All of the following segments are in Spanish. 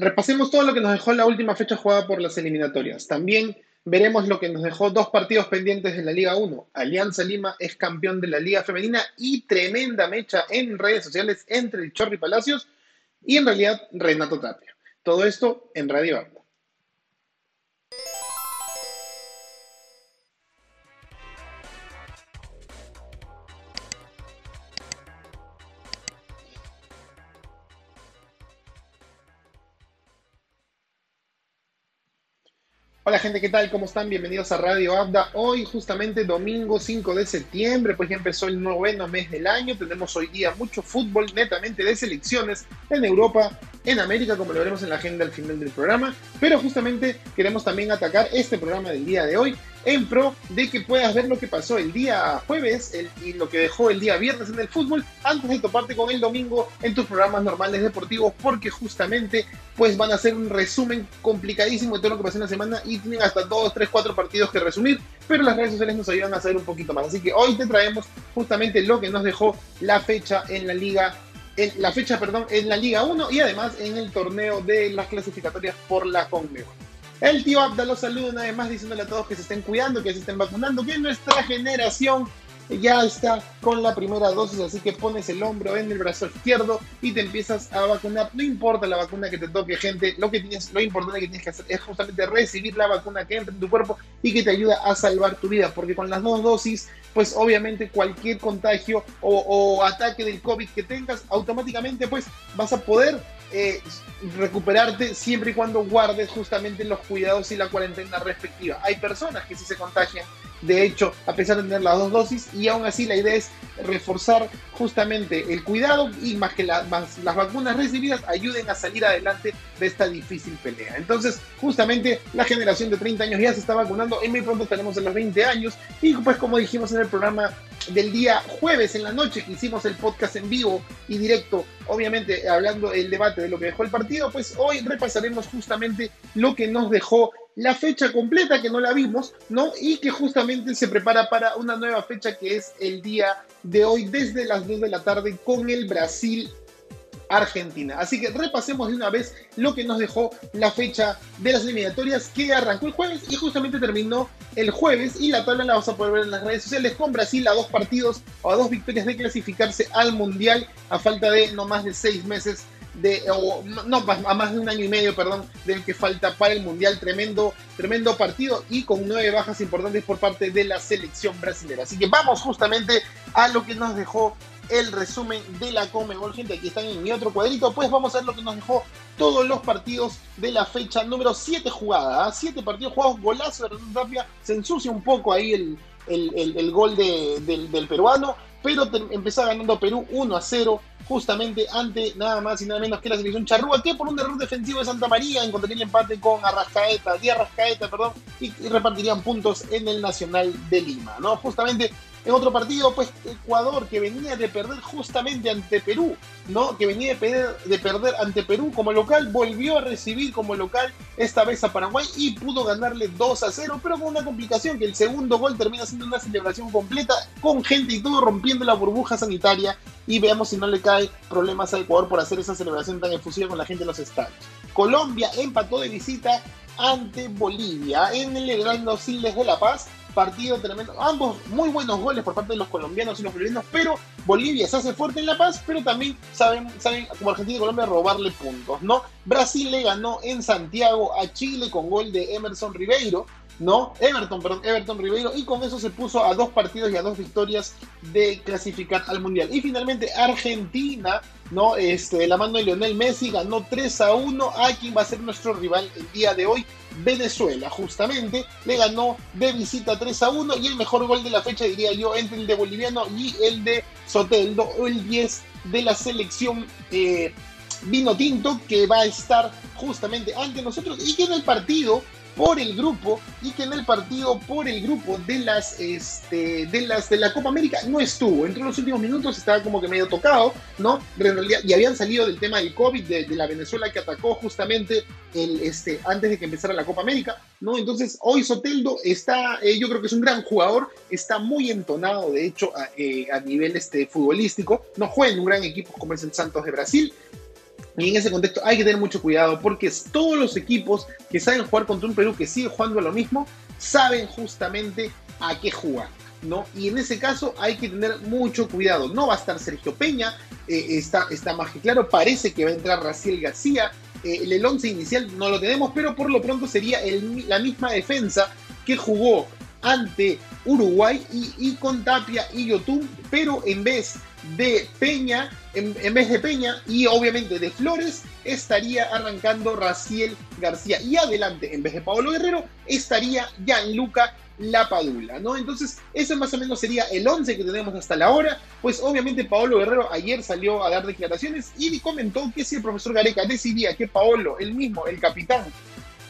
repasemos todo lo que nos dejó la última fecha jugada por las eliminatorias. También veremos lo que nos dejó dos partidos pendientes en la Liga 1. Alianza Lima es campeón de la Liga Femenina y tremenda mecha en redes sociales entre el Chorri Palacios y en realidad Renato Tapia. Todo esto en Radio Abda. Hola gente, ¿qué tal? ¿Cómo están? Bienvenidos a Radio Abda. Hoy justamente domingo 5 de septiembre, pues ya empezó el noveno mes del año. Tenemos hoy día mucho fútbol netamente de selecciones en Europa, en América, como lo veremos en la agenda al final del programa. Pero justamente queremos también atacar este programa del día de hoy en pro de que puedas ver lo que pasó el día jueves y lo que dejó el día viernes en el fútbol antes de toparte con el domingo en tus programas normales deportivos porque justamente pues van a hacer un resumen complicadísimo de todo lo que pasó en la semana y tienen hasta 2, 3, 4 partidos que resumir, pero las redes sociales nos ayudan a saber un poquito más. Así que hoy te traemos justamente lo que nos dejó la fecha en la liga en la fecha, perdón, en la Liga 1 y además en el torneo de las clasificatorias por la Conmebol. El tío Abda los saluda una vez más diciéndole a todos que se estén cuidando, que se estén vacunando, que nuestra generación ya está con la primera dosis, así que pones el hombro en el brazo izquierdo y te empiezas a vacunar. No importa la vacuna que te toque, gente, lo que tienes, lo importante que tienes que hacer es justamente recibir la vacuna que entra en tu cuerpo y que te ayuda a salvar tu vida, porque con las dos dosis, pues obviamente cualquier contagio o, ataque del COVID que tengas, automáticamente pues vas a poder eh, recuperarte siempre y cuando guardes justamente los cuidados y la cuarentena respectiva. Hay personas que sí se contagian, de hecho, a pesar de tener las dos dosis, y aún así la idea es reforzar justamente el cuidado y más que las vacunas recibidas ayuden a salir adelante de esta difícil pelea. Entonces, justamente la generación de 30 años ya se está vacunando y muy pronto estaremos en los 20 años y pues como dijimos en el programa del día jueves en la noche que hicimos el podcast en vivo y directo, obviamente hablando el debate de lo que dejó el partido, pues hoy repasaremos justamente lo que nos dejó la fecha completa que no la vimos, ¿no? Y que justamente se prepara para una nueva fecha que es el día de hoy desde las 2 de la tarde con el Brasil Argentina. Así que repasemos de una vez lo que nos dejó la fecha de las eliminatorias que arrancó el jueves y justamente terminó el jueves y la tabla la vamos a poder ver en las redes sociales con Brasil a dos partidos o a dos victorias de clasificarse al Mundial a falta de no más de seis meses de, no, a más de un año y medio, perdón, del que falta para el Mundial. Tremendo, tremendo partido y con nueve bajas importantes por parte de la selección brasileña. Así que vamos justamente a lo que nos dejó el resumen de la Comebol, gente. Aquí están en mi otro cuadrito. Pues vamos a ver lo que nos dejó todos los partidos de la fecha número 7 jugada. 7 ¿ah? partidos jugados, golazo de Renato Tapia. Se ensucia un poco ahí el, el, gol del, del, peruano, pero empezó ganando Perú 1 a 0 justamente ante nada más y nada menos que la selección charrúa, que por un error defensivo de Santa María encontraría el empate con Arrascaeta, Díaz Arrascaeta, perdón, y, repartirían puntos en el Nacional de Lima, ¿no? Justamente en otro partido, pues Ecuador, que venía de perder justamente ante Perú, ¿no? Que venía de perder, de perder ante Perú como local, volvió a recibir como local esta vez a Paraguay y pudo ganarle 2 a 0, pero con una complicación que el segundo gol termina siendo una celebración completa con gente y todo rompiendo la burbuja sanitaria y veamos si no le cae problemas a Ecuador por hacer esa celebración tan efusiva con la gente en los estadios. Colombia empató de visita ante Bolivia en el Gran Siles de La Paz partido tremendo. Ambos muy buenos goles por parte de los colombianos y los bolivianos, pero Bolivia se hace fuerte en La Paz, pero también saben, saben como Argentina y Colombia robarle puntos, ¿no? Brasil le ganó en Santiago a Chile con gol de Emerson Ribeiro. ¿No? Everton, perdón, Everton Ribeiro, y con eso se puso a dos partidos y a dos victorias de clasificar al Mundial. Y finalmente Argentina, ¿no? Este, la mano de Lionel Messi ganó 3 a 1 a quien va a ser nuestro rival el día de hoy, Venezuela, justamente, le ganó de visita 3 a 1 y el mejor gol de la fecha, diría yo, entre el de Boliviano y el de Soteldo, o el 10 de la selección eh, Vino Tinto, que va a estar justamente ante nosotros y que en el partido por el grupo y que en el partido por el grupo de las, este, de las de la Copa América no estuvo. Entre los últimos minutos estaba como que medio tocado, ¿no? En y habían salido del tema del COVID, de, la Venezuela que atacó justamente el, este, antes de que empezara la Copa América, ¿no? Entonces, hoy Soteldo está, eh, yo creo que es un gran jugador, está muy entonado, de hecho, a, eh, a nivel este, futbolístico, no juega en un gran equipo como es el Santos de Brasil, Y en ese contexto hay que tener mucho cuidado porque todos los equipos que saben jugar contra un Perú que sigue jugando a lo mismo, saben justamente a qué jugar. ¿no? Y en ese caso hay que tener mucho cuidado. No va a estar Sergio Peña, eh, está, está más que claro, parece que va a entrar Raciel García. Eh, el 11 inicial no lo tenemos, pero por lo pronto sería la misma defensa que jugó ante Uruguay y, con Tapia y Yotun, pero en vez de Peña, en, vez de Peña y obviamente de Flores, estaría arrancando Raciel García. Y adelante, en vez de Pablo Guerrero, estaría Gianluca Lapadula, ¿no? Entonces, eso más o menos sería el 11 que tenemos hasta la hora. Pues obviamente Paolo Guerrero ayer salió a dar declaraciones y comentó que si el profesor Gareca decidía que Paolo, el mismo, el capitán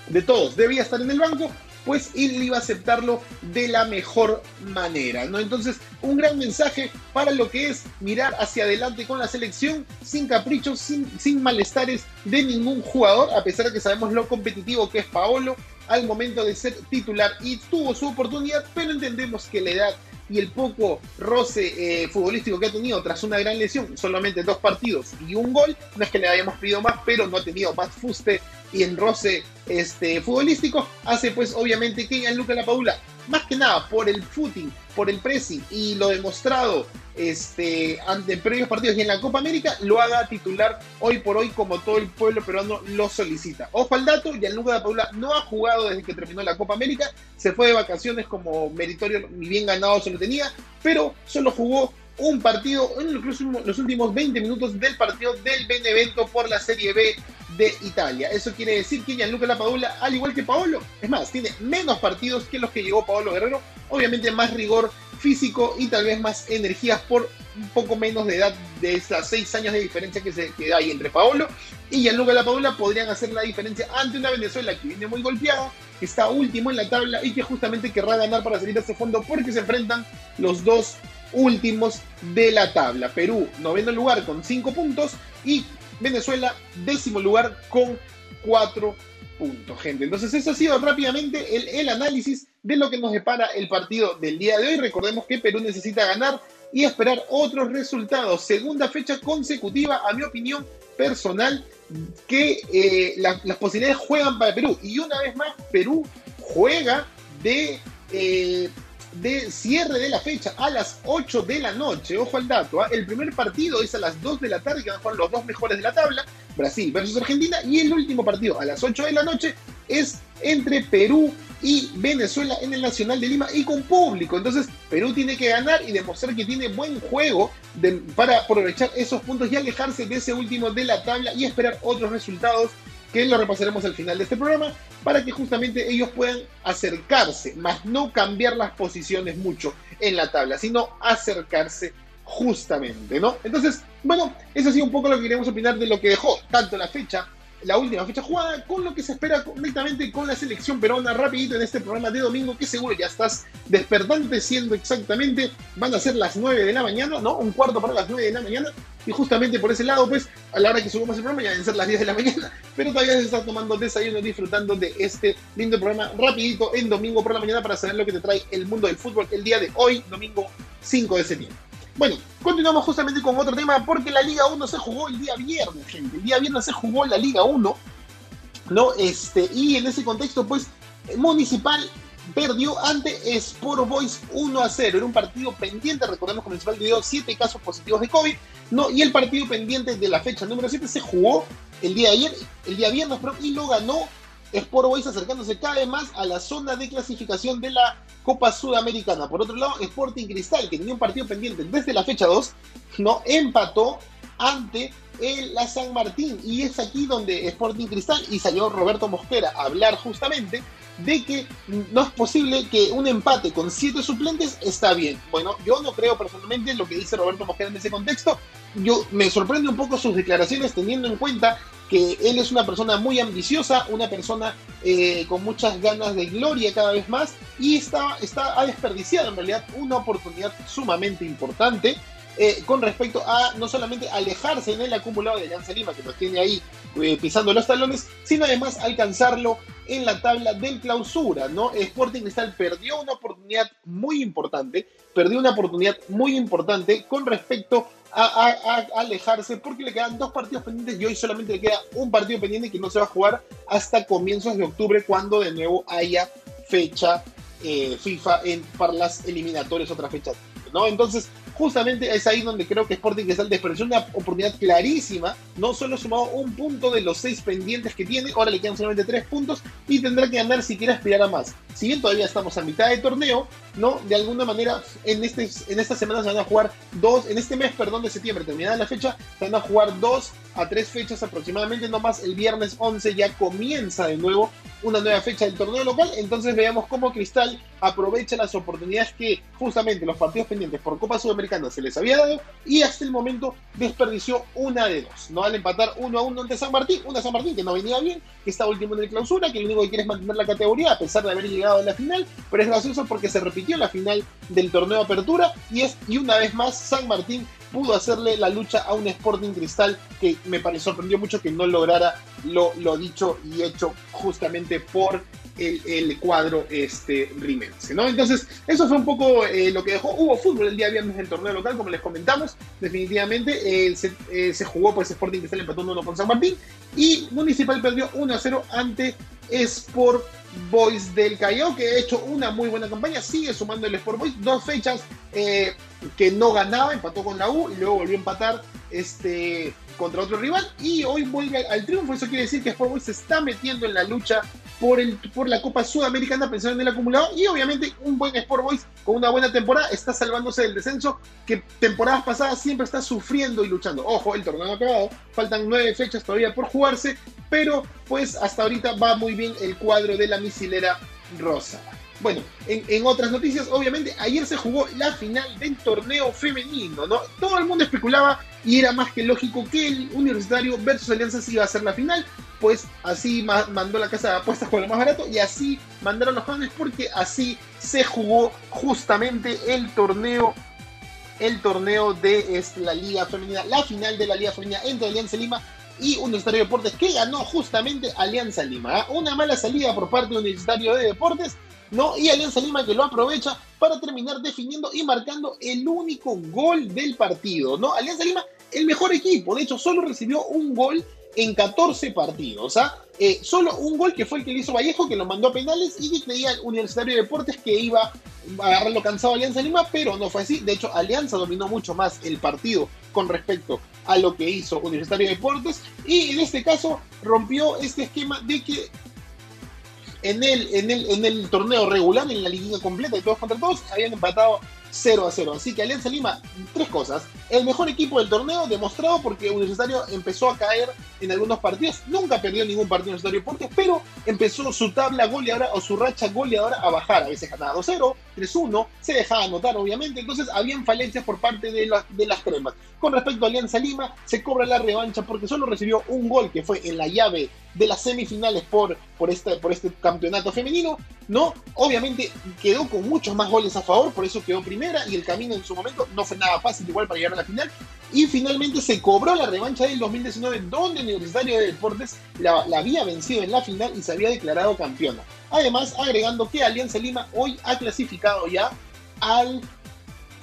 de todos, debía estar en el banco, pues él iba a aceptarlo de la mejor manera, ¿no? Entonces, un gran mensaje para lo que es mirar hacia adelante con la selección, sin caprichos, sin, sin malestares de ningún jugador, a pesar de que sabemos lo competitivo que es Paolo al momento de ser titular y tuvo su oportunidad, pero entendemos que la edad y el poco roce eh, futbolístico que ha tenido tras una gran lesión, solamente dos partidos y un gol, no es que le hayamos pedido más, pero no ha tenido más fuste y en roce este, futbolístico, hace pues obviamente que Gianluca Lapadula, más que nada por el footing, por el pressing y lo demostrado este, ante previos partidos y en la Copa América, lo haga titular hoy por hoy como todo el pueblo peruano lo solicita. Ojo al dato, Gianluca Lapadula no ha jugado desde que terminó la Copa América, se fue de vacaciones como meritorio y bien ganado se lo tenía, pero solo jugó un partido en los últimos 20 minutos del partido del Benevento por la Serie B de Italia. Eso quiere decir que Gianluca Lapadula, al igual que Paolo, es más, tiene menos partidos que los que llegó Paolo Guerrero, obviamente más rigor físico y tal vez más energías por un poco menos de edad de esas seis años de diferencia que, se, que hay entre Paolo y Gianluca Lapadula podrían hacer la diferencia ante una Venezuela que viene muy golpeada, que está último en la tabla y que justamente querrá ganar para salir a ese fondo porque se enfrentan los dos últimos de la tabla. Perú, noveno lugar con 5 puntos y Venezuela, décimo lugar con 4 puntos, gente. Entonces, eso ha sido rápidamente el, el análisis de lo que nos depara el partido del día de hoy. Recordemos que Perú necesita ganar y esperar otros resultados. Segunda fecha consecutiva, a mi opinión personal, que eh, las posibilidades juegan para Perú. Y una vez más, Perú juega de eh, de cierre de la fecha a las 8 de la noche. Ojo al dato, ¿ah? el primer partido es a las 2 de la tarde, que van a jugar los dos mejores de la tabla, Brasil versus Argentina, y el último partido a las 8 de la noche es entre Perú y Venezuela en el Nacional de Lima y con público. Entonces, Perú tiene que ganar y demostrar que tiene buen juego para aprovechar esos puntos y alejarse de ese último de la tabla y esperar otros resultados que lo repasaremos al final de este programa, para que justamente ellos puedan acercarse, más no cambiar las posiciones mucho en la tabla, sino acercarse justamente, ¿no? Entonces, bueno, eso ha sido un poco lo que queríamos opinar de lo que dejó tanto la fecha la última fecha jugada, con lo que se espera netamente con la selección peruana rapidito en este programa de domingo, que seguro ya estás despertante siendo exactamente, van a ser las 9 de la mañana, ¿no? Un cuarto para las 9 de la mañana, y justamente por ese lado, pues, a la hora que subamos el programa ya van a ser las 10 de la mañana, pero todavía se está tomando desayuno, disfrutando de este lindo programa rapidito en domingo por la mañana para saber lo que te trae el mundo del fútbol el día de hoy, domingo 5 de septiembre. Bueno, continuamos justamente con otro tema porque la Liga 1 se jugó el día viernes, gente. El día viernes se jugó la Liga 1, ¿no? Este, y en ese contexto, pues, Municipal perdió ante Sport Boys 1 a 0. Era un partido pendiente, recordemos que Municipal dio 7 casos positivos de COVID, ¿no? Y el partido pendiente de la fecha número 7 se jugó el día de ayer, el día viernes, y lo ganó Sport Boys acercándose cada vez más a la zona de clasificación de la Copa Sudamericana. Por otro lado, Sporting Cristal, que tenía un partido pendiente desde la fecha 2, no empató ante el, la San Martín. Y es aquí donde Sporting Cristal y salió Roberto Mosquera a hablar justamente de que no es posible que un empate con siete suplentes está bien. Bueno, yo no creo personalmente lo que dice Roberto Mosquera en ese contexto. Yo me sorprende un poco sus declaraciones teniendo en cuenta que él es una persona muy ambiciosa, una persona eh, con muchas ganas de gloria cada vez más y está, está, ha desperdiciado en realidad una oportunidad sumamente importante eh, con respecto a no solamente alejarse en el acumulado de Alianza Lima, que nos tiene ahí eh, pisando los talones, sino además alcanzarlo en la tabla del clausura, ¿no? Sporting Cristal perdió una oportunidad muy importante, perdió una oportunidad muy importante con respecto a, alejarse porque le quedan dos partidos pendientes y hoy solamente le queda un partido pendiente que no se va a jugar hasta comienzos de octubre cuando de nuevo haya fecha eh, FIFA para las eliminatorias, otra fecha. ¿no? Entonces, justamente es ahí donde creo que Sporting Cristal desperdició una oportunidad clarísima. No solo sumado un punto de los seis pendientes que tiene, ahora le quedan solamente tres puntos y tendrá que ganar si quiere aspirar a más. Si bien todavía estamos a mitad de torneo, ¿no? De alguna manera, en, este, en esta semana se van a jugar dos, en este mes, perdón, de septiembre, terminada la fecha, se van a jugar dos a tres fechas aproximadamente, no más el viernes 11 ya comienza de nuevo una nueva fecha del torneo local, entonces veamos cómo Cristal aprovecha las oportunidades que justamente los partidos pendientes por Copa Sudamericana se les había dado y hasta el momento desperdició una de dos, ¿no? Al empatar uno a uno ante San Martín, una San Martín que no venía bien, que está último en el clausura, que lo único que quiere es mantener la categoría a pesar de haber llegado a la final, pero es gracioso porque se repitió la final del torneo apertura y es y una vez más San Martín pudo hacerle la lucha a un Sporting Cristal que me sorprendió mucho que no lograra lo, lo dicho y hecho justamente por el, cuadro este, rimense, ¿no? Entonces, eso fue un poco eh, lo que dejó. Hubo fútbol el día viernes del torneo local, como les comentamos, definitivamente. Eh, eh, se, jugó Sporting Cristal empató 1 con San Martín y Municipal perdió 1 a 0 ante Sport Boys del Callao, que ha hecho una muy buena campaña, sigue sumando el Sport Boys, dos fechas eh, que no ganaba, empató con la U y luego volvió a empatar este, contra otro rival y hoy vuelve al triunfo, eso quiere decir que Sport Boys se está metiendo en la lucha por, el, por la Copa Sudamericana pensando en el acumulado y obviamente un buen Sport Boys con una buena temporada está salvándose del descenso que temporadas pasadas siempre está sufriendo y luchando. Ojo, el torneo ha acabado, faltan nueve fechas todavía por jugarse, pero pues hasta ahorita va muy bien el cuadro de la misilera rosa. Bueno, en, otras noticias, obviamente, ayer se jugó la final del torneo femenino, ¿no? Todo el mundo especulaba y era más que lógico que el Universitario versus Alianza iba a ser la final, pues así mandó la casa de apuestas con lo más barato y así mandaron los jóvenes porque así se jugó justamente el torneo el torneo de la Liga Femenina, la final de la Liga Femenina entre Alianza Lima y Universitario de Deportes, que ganó justamente Alianza Lima. ¿ah? Una mala salida por parte de Universitario de Deportes, ¿no? Y Alianza Lima que lo aprovecha para terminar definiendo y marcando el único gol del partido, ¿no? Alianza Lima, el mejor equipo, de hecho, solo recibió un gol en 14 partidos. ¿ah? Eh, solo un gol que fue el que le hizo Vallejo, que lo mandó a penales y que creía el Universitario de Deportes que iba a agarrarlo cansado Alianza Lima, pero no fue así. De hecho, Alianza dominó mucho más el partido con respecto a lo que hizo Universitario de Deportes y en este caso rompió este esquema de que en el, en el, en el torneo regular, en la liga completa de todos contra todos, habían empatado 0 a 0. Así que Alianza Lima, tres cosas. El mejor equipo del torneo, demostrado porque Universitario empezó a caer en algunos partidos. Nunca perdió ningún partido Universitario Deportes, pero empezó su tabla goleadora o su racha goleadora a bajar. A veces ganaba 2-0, 3-1, se dejaba anotar obviamente. Entonces habían falencias por parte de, de las cremas. Con respecto a Alianza Lima, se cobra la revancha porque solo recibió un gol que fue en la llave de las semifinales por, por, este, por este campeonato femenino. No, obviamente quedó con muchos más goles a favor, por eso quedó primera y el camino en su momento no fue nada fácil igual para llegar a la final. Y finalmente se cobró la revancha del 2019 donde Universitario de Deportes la, la había vencido en la final y se había declarado campeona. Además, agregando que Alianza Lima hoy ha clasificado ya al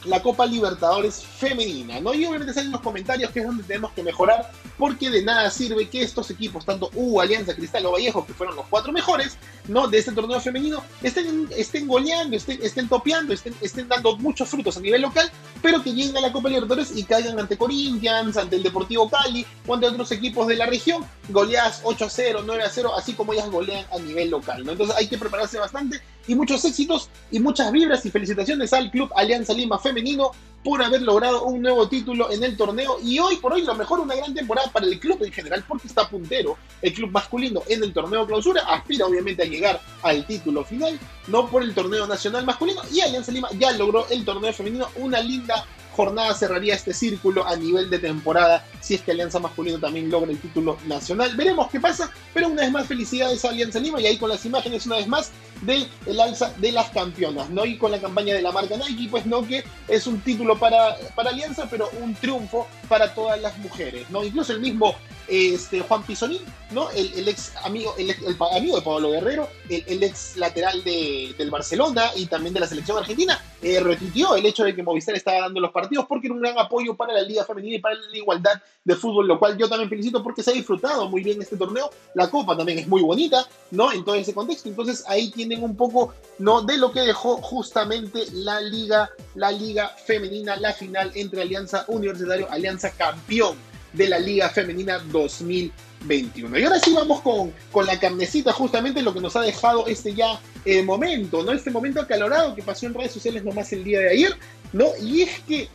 la Copa Libertadores femenina, ¿no? Y obviamente salen los comentarios que es donde tenemos que mejorar, porque de nada sirve que estos equipos, tanto U, Alianza, Cristal o Vallejo, que fueron los cuatro mejores, ¿no? De este torneo femenino, estén, estén goleando, estén, estén topeando, estén, estén dando muchos frutos a nivel local, pero que lleguen a la Copa Libertadores y caigan ante Corinthians, ante el Deportivo Cali o ante otros equipos de la región, goleadas 8 a 0, 9 a 0, así como ellas golean a nivel local. Entonces hay que prepararse bastante y muchos éxitos y muchas vibras y felicitaciones al Club Alianza Lima Femenino por haber logrado un nuevo título en el torneo y hoy por hoy lo mejor una gran temporada para el club en general porque está puntero el club masculino en el torneo clausura, aspira obviamente a llegar al título final, no por el torneo nacional masculino y Alianza Lima ya logró el torneo femenino, una linda jornada cerraría este círculo a nivel de temporada si es que Alianza Masculino también logra el título nacional. Veremos qué pasa, pero una vez más felicidades a Alianza Lima y ahí con las imágenes una vez más de el alza de las campeonas, ¿no? Y con la campaña de la marca Nike, pues no que es un título para, para Alianza, pero un triunfo para todas las mujeres, ¿no? Incluso el mismo este, Juan Pizonín, ¿no? El, ex amigo, el, amigo de Pablo Guerrero, el, ex lateral del Barcelona y también de la selección argentina, eh, repitió el hecho de que Movistar estaba dando los partidos porque era un gran apoyo para la Liga Femenina y para la igualdad de fútbol, lo cual yo también felicito porque se ha disfrutado muy bien este torneo. La Copa también es muy bonita, ¿no? En todo ese contexto. Entonces ahí tienen un poco, ¿no? De lo que dejó justamente la Liga, la Liga Femenina, la final entre Alianza Universitario, Alianza Campeón de la Liga Femenina 2021. Y ahora sí vamos con, con la carnecita, justamente lo que nos ha dejado este ya eh, momento, ¿no? Este momento acalorado que pasó en redes sociales nomás el día de ayer, ¿no? Y es que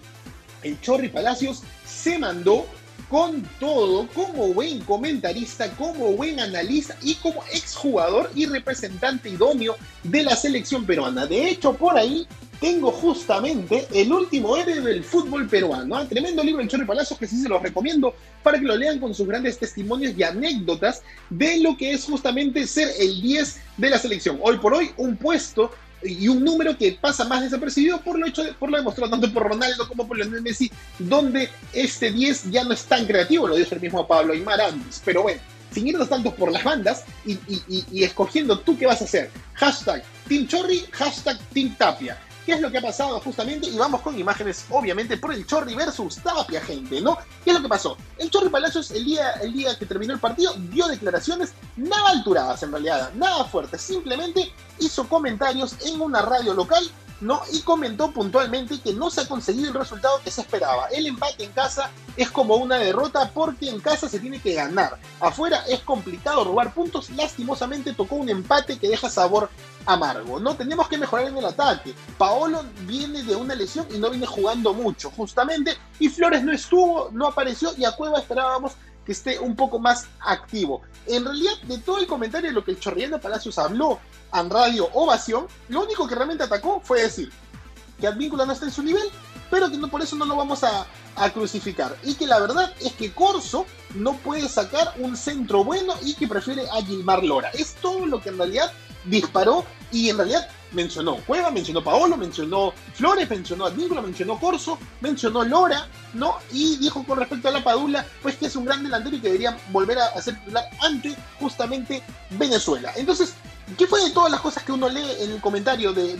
el Chorri Palacios se mandó con todo, como buen comentarista, como buen analista y como exjugador y representante idóneo de la selección peruana. De hecho, por ahí tengo justamente el último héroe del fútbol peruano. ¿ah? Tremendo libro, El Chorri Palacios, que sí se los recomiendo para que lo lean con sus grandes testimonios y anécdotas de lo que es justamente ser el 10 de la selección. Hoy por hoy, un puesto y un número que pasa más desapercibido por lo hecho por lo demostrado tanto por Ronaldo como por Lionel Messi, donde este 10 ya no es tan creativo, lo dijo el mismo Pablo Aymar antes. Pero bueno, sin irnos tanto por las bandas y, y escogiendo tú qué vas a hacer. Hashtag Team Chorri, hashtag Team Tapia. ¿Qué es lo que ha pasado justamente? Y vamos con imágenes, obviamente, por el Chorri versus Tapia, gente, ¿no? ¿Qué es lo que pasó? El Chorri Palacios, el día, el día que terminó el partido, dio declaraciones nada alturadas, en realidad, nada fuertes. Simplemente hizo comentarios en una radio local ¿no? Y comentó puntualmente que no se ha conseguido el resultado que se esperaba. El empate en casa es como una derrota porque en casa se tiene que ganar. Afuera es complicado robar puntos. Lastimosamente tocó un empate que deja sabor amargo. No tenemos que mejorar en el ataque. Paolo viene de una lesión y no viene jugando mucho, justamente. Y Flores no estuvo, no apareció y a Cueva esperábamos que esté un poco más activo. En realidad, de todo el comentario de lo que el Chorriendo Palacios habló en Radio Ovación, lo único que realmente atacó fue decir que Advíncula no está en su nivel, pero que no, por eso no lo vamos a, a crucificar. Y que la verdad es que Corso no puede sacar un centro bueno y que prefiere a Gilmar Lora. Es todo lo que en realidad disparó y en realidad mencionó Cueva, mencionó Paolo, mencionó Flores, mencionó Advíncula, mencionó Corso, mencionó Lora, ¿no? Y dijo con respecto a la Padula, pues que es un gran delantero y que debería volver a hacer titular ante justamente Venezuela. Entonces, ¿qué fue de todas las cosas que uno lee en el comentario de,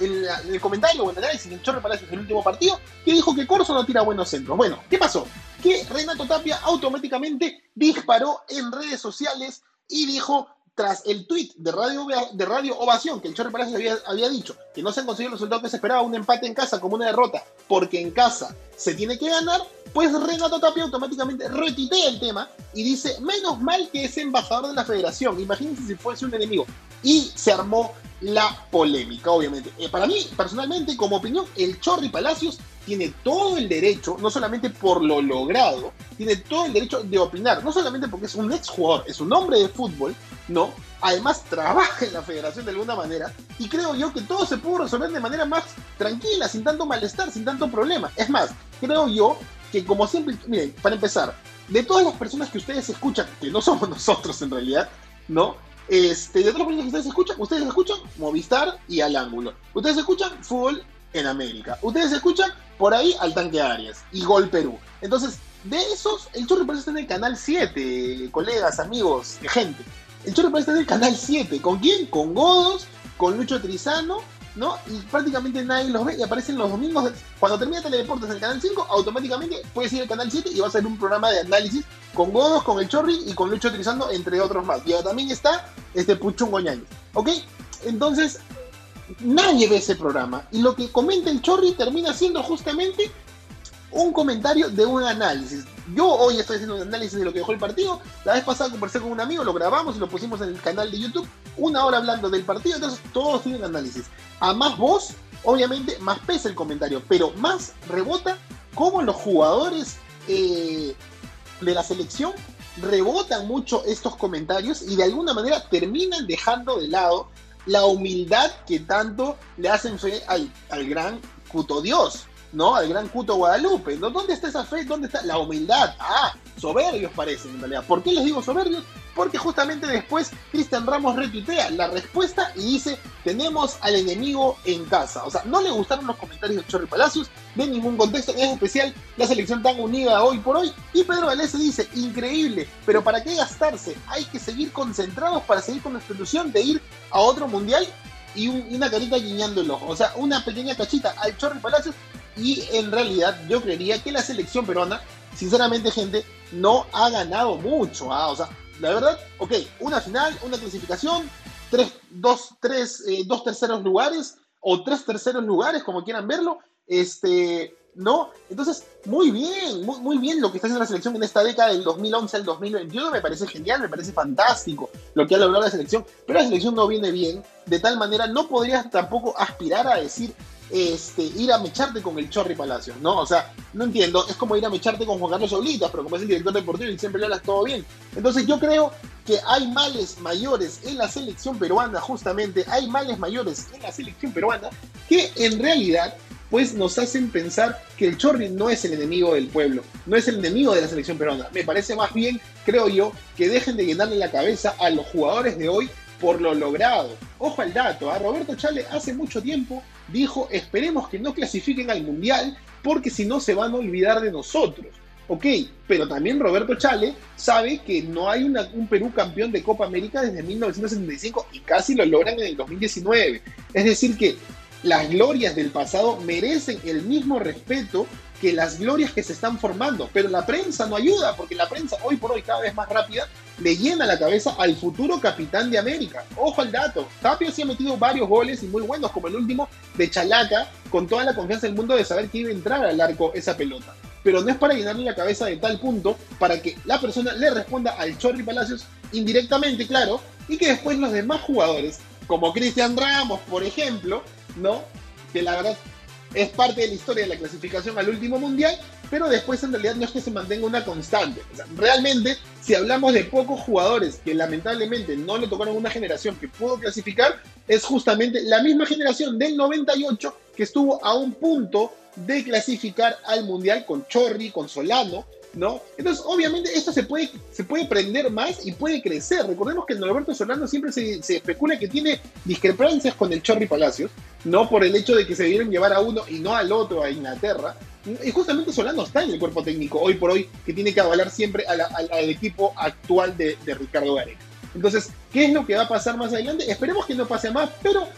el comentario o en el análisis del Palacios del último partido? Que dijo que Corso no tira buenos centros. Bueno, ¿qué pasó? Que Renato Tapia automáticamente disparó en redes sociales y dijo tras el tweet de Radio, de Radio Ovación, que el Chorre Palacios había, había dicho que no se han conseguido el resultado que se esperaba, un empate en casa como una derrota, porque en casa se tiene que ganar, pues Renato Tapia automáticamente retitea el tema y dice, menos mal que es embajador de la federación, imagínense si fuese un enemigo. Y se armó la polémica, obviamente. Eh, para mí, personalmente, como opinión, el Chorri Palacios tiene todo el derecho, no solamente por lo logrado, tiene todo el derecho de opinar, no solamente porque es un exjugador, es un hombre de fútbol, ¿no? Además trabaja en la federación de alguna manera y creo yo que todo se pudo resolver de manera más tranquila, sin tanto malestar, sin tanto problema. Es más, creo yo que como siempre, miren, para empezar, de todas las personas que ustedes escuchan, que no somos nosotros en realidad, ¿no? Este, de las personas que ustedes escuchan, ustedes escuchan Movistar y al ángulo. Ustedes escuchan fútbol en América. Ustedes escuchan por ahí al tanque Arias y Gol Perú. Entonces, de esos, el Chorri parece estar en el canal 7, colegas, amigos, gente. El Chorri parece estar en el canal 7. ¿Con quién? Con Godos, con Lucho Trizano, ¿no? Y prácticamente nadie los ve y aparecen los domingos. Cuando termina Teledeportes en el canal 5, automáticamente puedes ir al canal 7 y va a ser un programa de análisis con Godos, con el Chorri y con Lucho Trizano, entre otros más. Y también está este Puchón Goñaño. ¿Ok? Entonces, nadie ve ese programa. Y lo que comenta el Chorri termina siendo justamente un comentario de un análisis. Yo hoy estoy haciendo un análisis de lo que dejó el partido. La vez pasada conversé con un amigo, lo grabamos y lo pusimos en el canal de YouTube. Una hora hablando del partido, entonces todos tienen análisis. A más voz, obviamente, más pesa el comentario, pero más rebota cómo los jugadores eh, de la selección rebotan mucho estos comentarios y de alguna manera terminan dejando de lado la humildad que tanto le hacen fe al, al gran puto Dios. ¿No? Al gran Cuto Guadalupe. ¿Dónde está esa fe? ¿Dónde está la humildad? Ah, soberbios parecen en. ¿Por qué les digo soberbios? Porque justamente después Cristian Ramos retuitea la respuesta y dice, tenemos al enemigo en casa. O sea, no le gustaron los comentarios de Chorri Palacios de ningún contexto, en especial la selección tan unida hoy por hoy. Y Pedro Galese dice, increíble, pero ¿para qué gastarse? Hay que seguir concentrados para seguir con nuestra ilusión de ir a otro mundial y, una carita guiñando el ojo. O sea, una pequeña cachita al Chorri Palacios y en realidad yo creería que la selección peruana, sinceramente gente, no ha ganado mucho. ¿ah? O sea, la verdad, ok, una final, una clasificación, tres, dos, tres, eh, dos terceros lugares o tres terceros lugares, como quieran verlo, este, ¿no? Entonces, muy bien, muy, muy, bien lo que está haciendo la selección en esta década del 2011 al 2021, me parece genial, me parece fantástico lo que ha logrado la selección, pero la selección no viene bien, de tal manera no podrías tampoco aspirar a decir, este, ir a mecharte con el Chorri Palacios, ¿no? O sea, no entiendo, es como ir a mecharte con Juan Carlos Solitas, pero como es el director deportivo y siempre le hablas todo bien. Entonces yo creo que hay males mayores en la selección peruana, justamente, hay males mayores en la selección peruana que en realidad pues nos hacen pensar que el Chorri no es el enemigo del pueblo, no es el enemigo de la selección peruana. Me parece más bien, creo yo, que dejen de llenarle la cabeza a los jugadores de hoy por lo logrado. Ojo al dato, a ¿ah? Roberto Chale hace mucho tiempo dijo, esperemos que no clasifiquen al Mundial porque si no se van a olvidar de nosotros. Ok, pero también Roberto Chale sabe que no hay un Perú campeón de Copa América desde 1975 y casi lo logran en el 2019. Es decir, que las glorias del pasado merecen el mismo respeto que las glorias que se están formando, pero la prensa no ayuda, porque la prensa hoy por hoy cada vez más rápida le llena la cabeza al futuro capitán de América. Ojo al dato, Tapio sí ha metido varios goles y muy buenos, como el último de Chalaca, con toda la confianza del mundo de saber que iba a entrar al arco esa pelota. Pero no es para llenarle la cabeza de tal punto para que la persona le responda al Chorri Palacios indirectamente, claro, y que después los demás jugadores, como Cristian Ramos, por ejemplo, ¿no? Que la verdad es parte de la historia de la clasificación al último mundial, pero después en realidad no es que se mantenga una constante. realmente, si hablamos de pocos jugadores que lamentablemente no le tocaron una generación que pudo clasificar, es justamente la misma generación del 98 que estuvo a un punto de clasificar al mundial con Chorri, con Solano, ¿no? Entonces, obviamente, esto se puede, se puede prender más y puede crecer. Recordemos que el Norberto Solano siempre se, se, especula que tiene discrepancias con el Chorri Palacios, ¿no? Por el hecho de que se debieron llevar a uno y no al otro a Inglaterra. Y justamente Solano está en el cuerpo técnico hoy por hoy, que tiene que avalar siempre al equipo actual de, Ricardo Gareca. Entonces, ¿qué es lo que va a pasar más adelante? Esperemos que no pase más, pero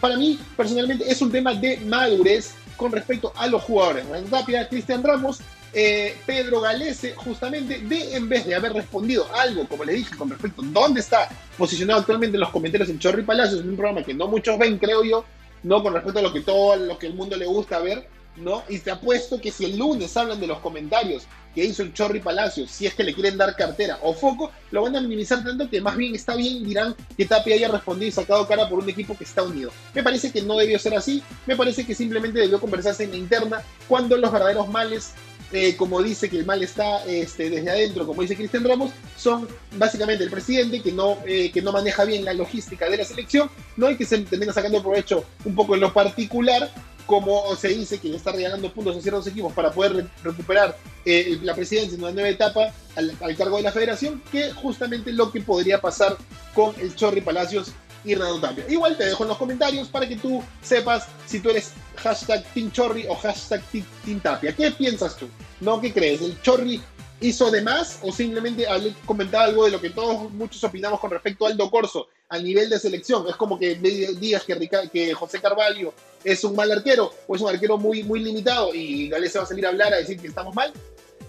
para mí, personalmente, es un tema de madurez con respecto a los jugadores. Tapia, Cristian Ramos eh, Pedro Galese, justamente, de en vez de haber respondido algo, como le dije, con respecto a dónde está posicionado actualmente en los comentarios en Chorri Palacios, en un programa que no muchos ven, creo yo, no con respecto a lo que todo lo que el mundo le gusta ver, ¿no? Y te apuesto que si el lunes hablan de los comentarios que hizo el Chorri Palacios, si es que le quieren dar cartera o foco, lo van a minimizar tanto que más bien está bien, dirán que Tapia haya respondido y sacado cara por un equipo que está unido. Me parece que no debió ser así, me parece que simplemente debió conversarse en la interna cuando los verdaderos males eh, como dice que el mal está este, desde adentro, como dice Cristian Ramos, son básicamente el presidente que no, eh, que no maneja bien la logística de la selección, ¿no? y que se termina sacando provecho un poco en lo particular, como se dice que le está regalando puntos a ciertos equipos para poder recuperar eh, la presidencia en una nueva etapa al, al, cargo de la federación, que justamente lo que podría pasar con el Chorri Palacios y Renato Tapia. Igual te dejo en los comentarios para que tú sepas si tú eres hashtag Team Chorri o hashtag Team Tapia. ¿Qué piensas tú? ¿No? ¿Qué crees? ¿El Chorri hizo de más o simplemente comentaba algo de lo que todos muchos opinamos con respecto a Aldo Corso a nivel de selección? Es como que digas que, que José Carvalho es un mal arquero o es un arquero muy, muy limitado y Gale se va a salir a hablar a decir que estamos mal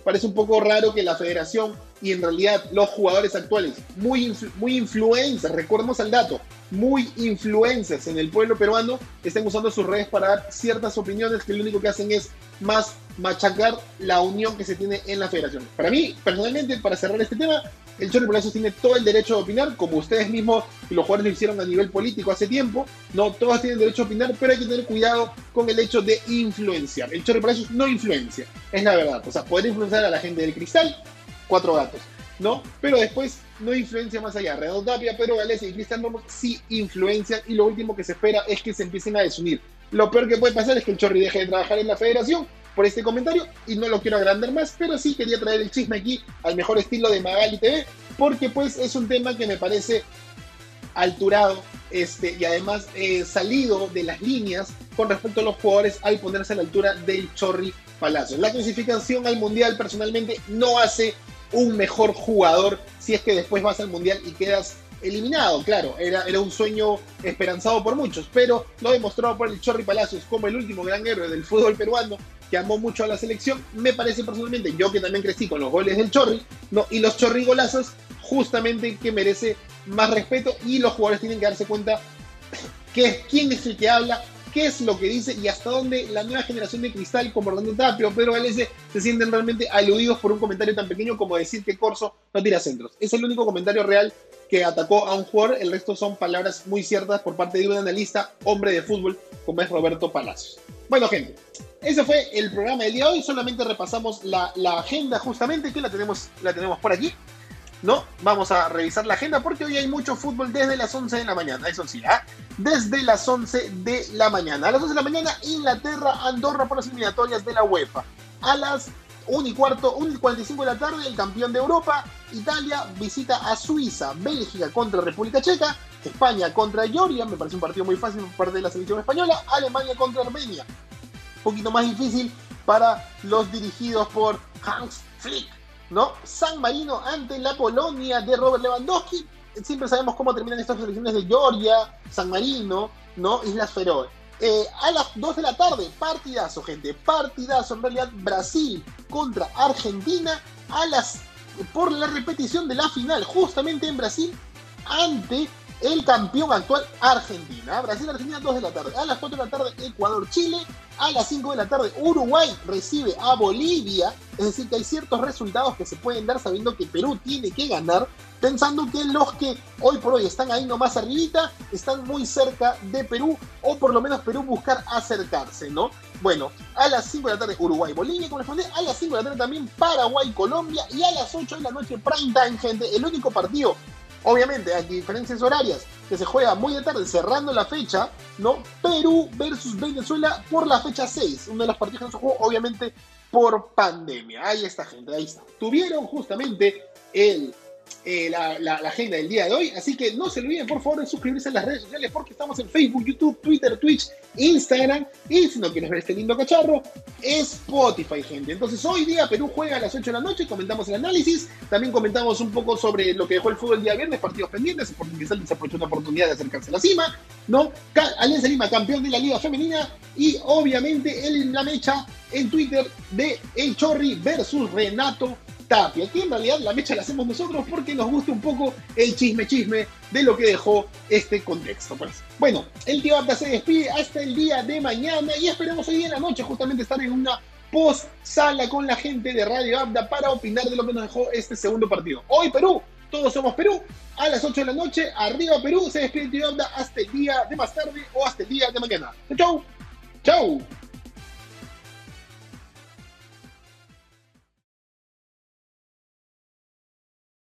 parece un poco raro que la federación y en realidad los jugadores actuales, muy, muy influencers, recordemos al dato, muy influencers en el pueblo peruano, estén usando sus redes para dar ciertas opiniones que lo único que hacen es más machacar la unión que se tiene en la federación. Para mí, personalmente, para cerrar este tema, el Chorri Palacios tiene todo el derecho de opinar, como ustedes mismos y los jugadores lo hicieron a nivel político hace tiempo. No todos tienen derecho a opinar, pero hay que tener cuidado con el hecho de influenciar. El Chorri Palacios no influencia, es la verdad. O sea, poder influenciar a la gente del cristal, cuatro gatos, ¿no? Pero después no influencia más allá. Renato Tapia, Pedro Galés y Cristian Ramos sí influencian y lo último que se espera es que se empiecen a desunir. Lo peor que puede pasar es que el Chorri deje de trabajar en la federación por este comentario y no lo quiero agrandar más, pero sí quería traer el chisme aquí al mejor estilo de Magali TV, porque pues es un tema que me parece alturado este, y además eh, salido de las líneas con respecto a los jugadores al ponerse a la altura del Chorri Palacios. La clasificación al Mundial personalmente no hace un mejor jugador si es que después vas al Mundial y quedas eliminado, claro, era, era un sueño esperanzado por muchos, pero lo demostrado por el Chorri Palacios como el último gran héroe del fútbol peruano, que amó mucho a la selección, me parece personalmente, yo que también crecí con los goles del Chorri, ¿no? y los Chorri golazos, justamente que merece más respeto y los jugadores tienen que darse cuenta que, quién es el que habla, qué es lo que dice y hasta dónde la nueva generación de cristal como Orlando Tapio Pedro Galese se sienten realmente aludidos por un comentario tan pequeño como decir que Corso no tira centros. Es el único comentario real que atacó a un jugador, el resto son palabras muy ciertas por parte de un analista, hombre de fútbol, como es Roberto Palacios. Bueno, gente, ese fue el programa del día de hoy. Solamente repasamos la, la agenda justamente, que la tenemos, la tenemos por aquí. ¿No? Vamos a revisar la agenda porque hoy hay mucho fútbol desde las 11 de la mañana, eso sí, ¿ah? Desde las 11 de la mañana. A las 11 de la mañana, Inglaterra, Andorra por las eliminatorias de la UEFA. A las 1 y cuarto, 1 y 45 de la tarde, el campeón de Europa, Italia visita a Suiza, Bélgica contra República Checa, España contra Georgia, me parece un partido muy fácil por parte de la selección española, Alemania contra Armenia. Un poquito más difícil para los dirigidos por Hans Flick ¿no? San Marino ante la Polonia de Robert Lewandowski. Siempre sabemos cómo terminan estas selecciones de Georgia, San Marino, ¿no? Islas Feroe. Eh, a las 2 de la tarde, partidazo, gente, partidazo. En realidad, Brasil contra Argentina a las por la repetición de la final, justamente en Brasil, ante el campeón actual Argentina. Brasil-Argentina, 2 de la tarde. A las 4 de la tarde, Ecuador-Chile. A las 5 de la tarde, Uruguay recibe a Bolivia. Es decir, que hay ciertos resultados que se pueden dar sabiendo que Perú tiene que ganar, pensando que los que hoy por hoy están ahí nomás arribita, están muy cerca de Perú, o por lo menos Perú buscar acercarse, ¿no? Bueno, a las 5 de la tarde Uruguay-Bolivia corresponde, a las 5 de la tarde también Paraguay-Colombia y a las 8 de la noche prime gente, el único partido Obviamente, hay diferencias horarias que se juega muy de tarde, cerrando la fecha, ¿no? Perú versus Venezuela por la fecha 6. Una de las partidas que se jugó, obviamente, por pandemia. Ahí está, gente, ahí está. Tuvieron justamente el eh, la, agenda del día de hoy. Así que no se olviden, por favor, de suscribirse a las redes sociales porque estamos en Facebook, YouTube, Twitter, Twitch, Instagram. Y si no quieres ver este lindo cacharro, Spotify, gente. Entonces, hoy día Perú juega a las 8 de la noche. Comentamos el análisis. También comentamos un poco sobre lo que dejó el fútbol el día viernes, partidos pendientes. Porque se aprovechó una oportunidad de acercarse a la cima. ¿no? Alianza Lima, campeón de la Liga Femenina. Y obviamente, el, la mecha en Twitter de El Chorri versus Renato Tapia. Aquí en realidad la mecha la hacemos nosotros porque nos gusta un poco el chisme chisme de lo que dejó este contexto. Pues. Bueno, el tío Abda se despide hasta el día de mañana y esperemos hoy en la noche justamente estar en una post sala con la gente de Radio Abda para opinar de lo que nos dejó este segundo partido. Hoy Perú, todos somos Perú, a las 8 de la noche, arriba Perú, se despide el tío Abda hasta el día de más tarde o hasta el día de mañana. Chau, chau.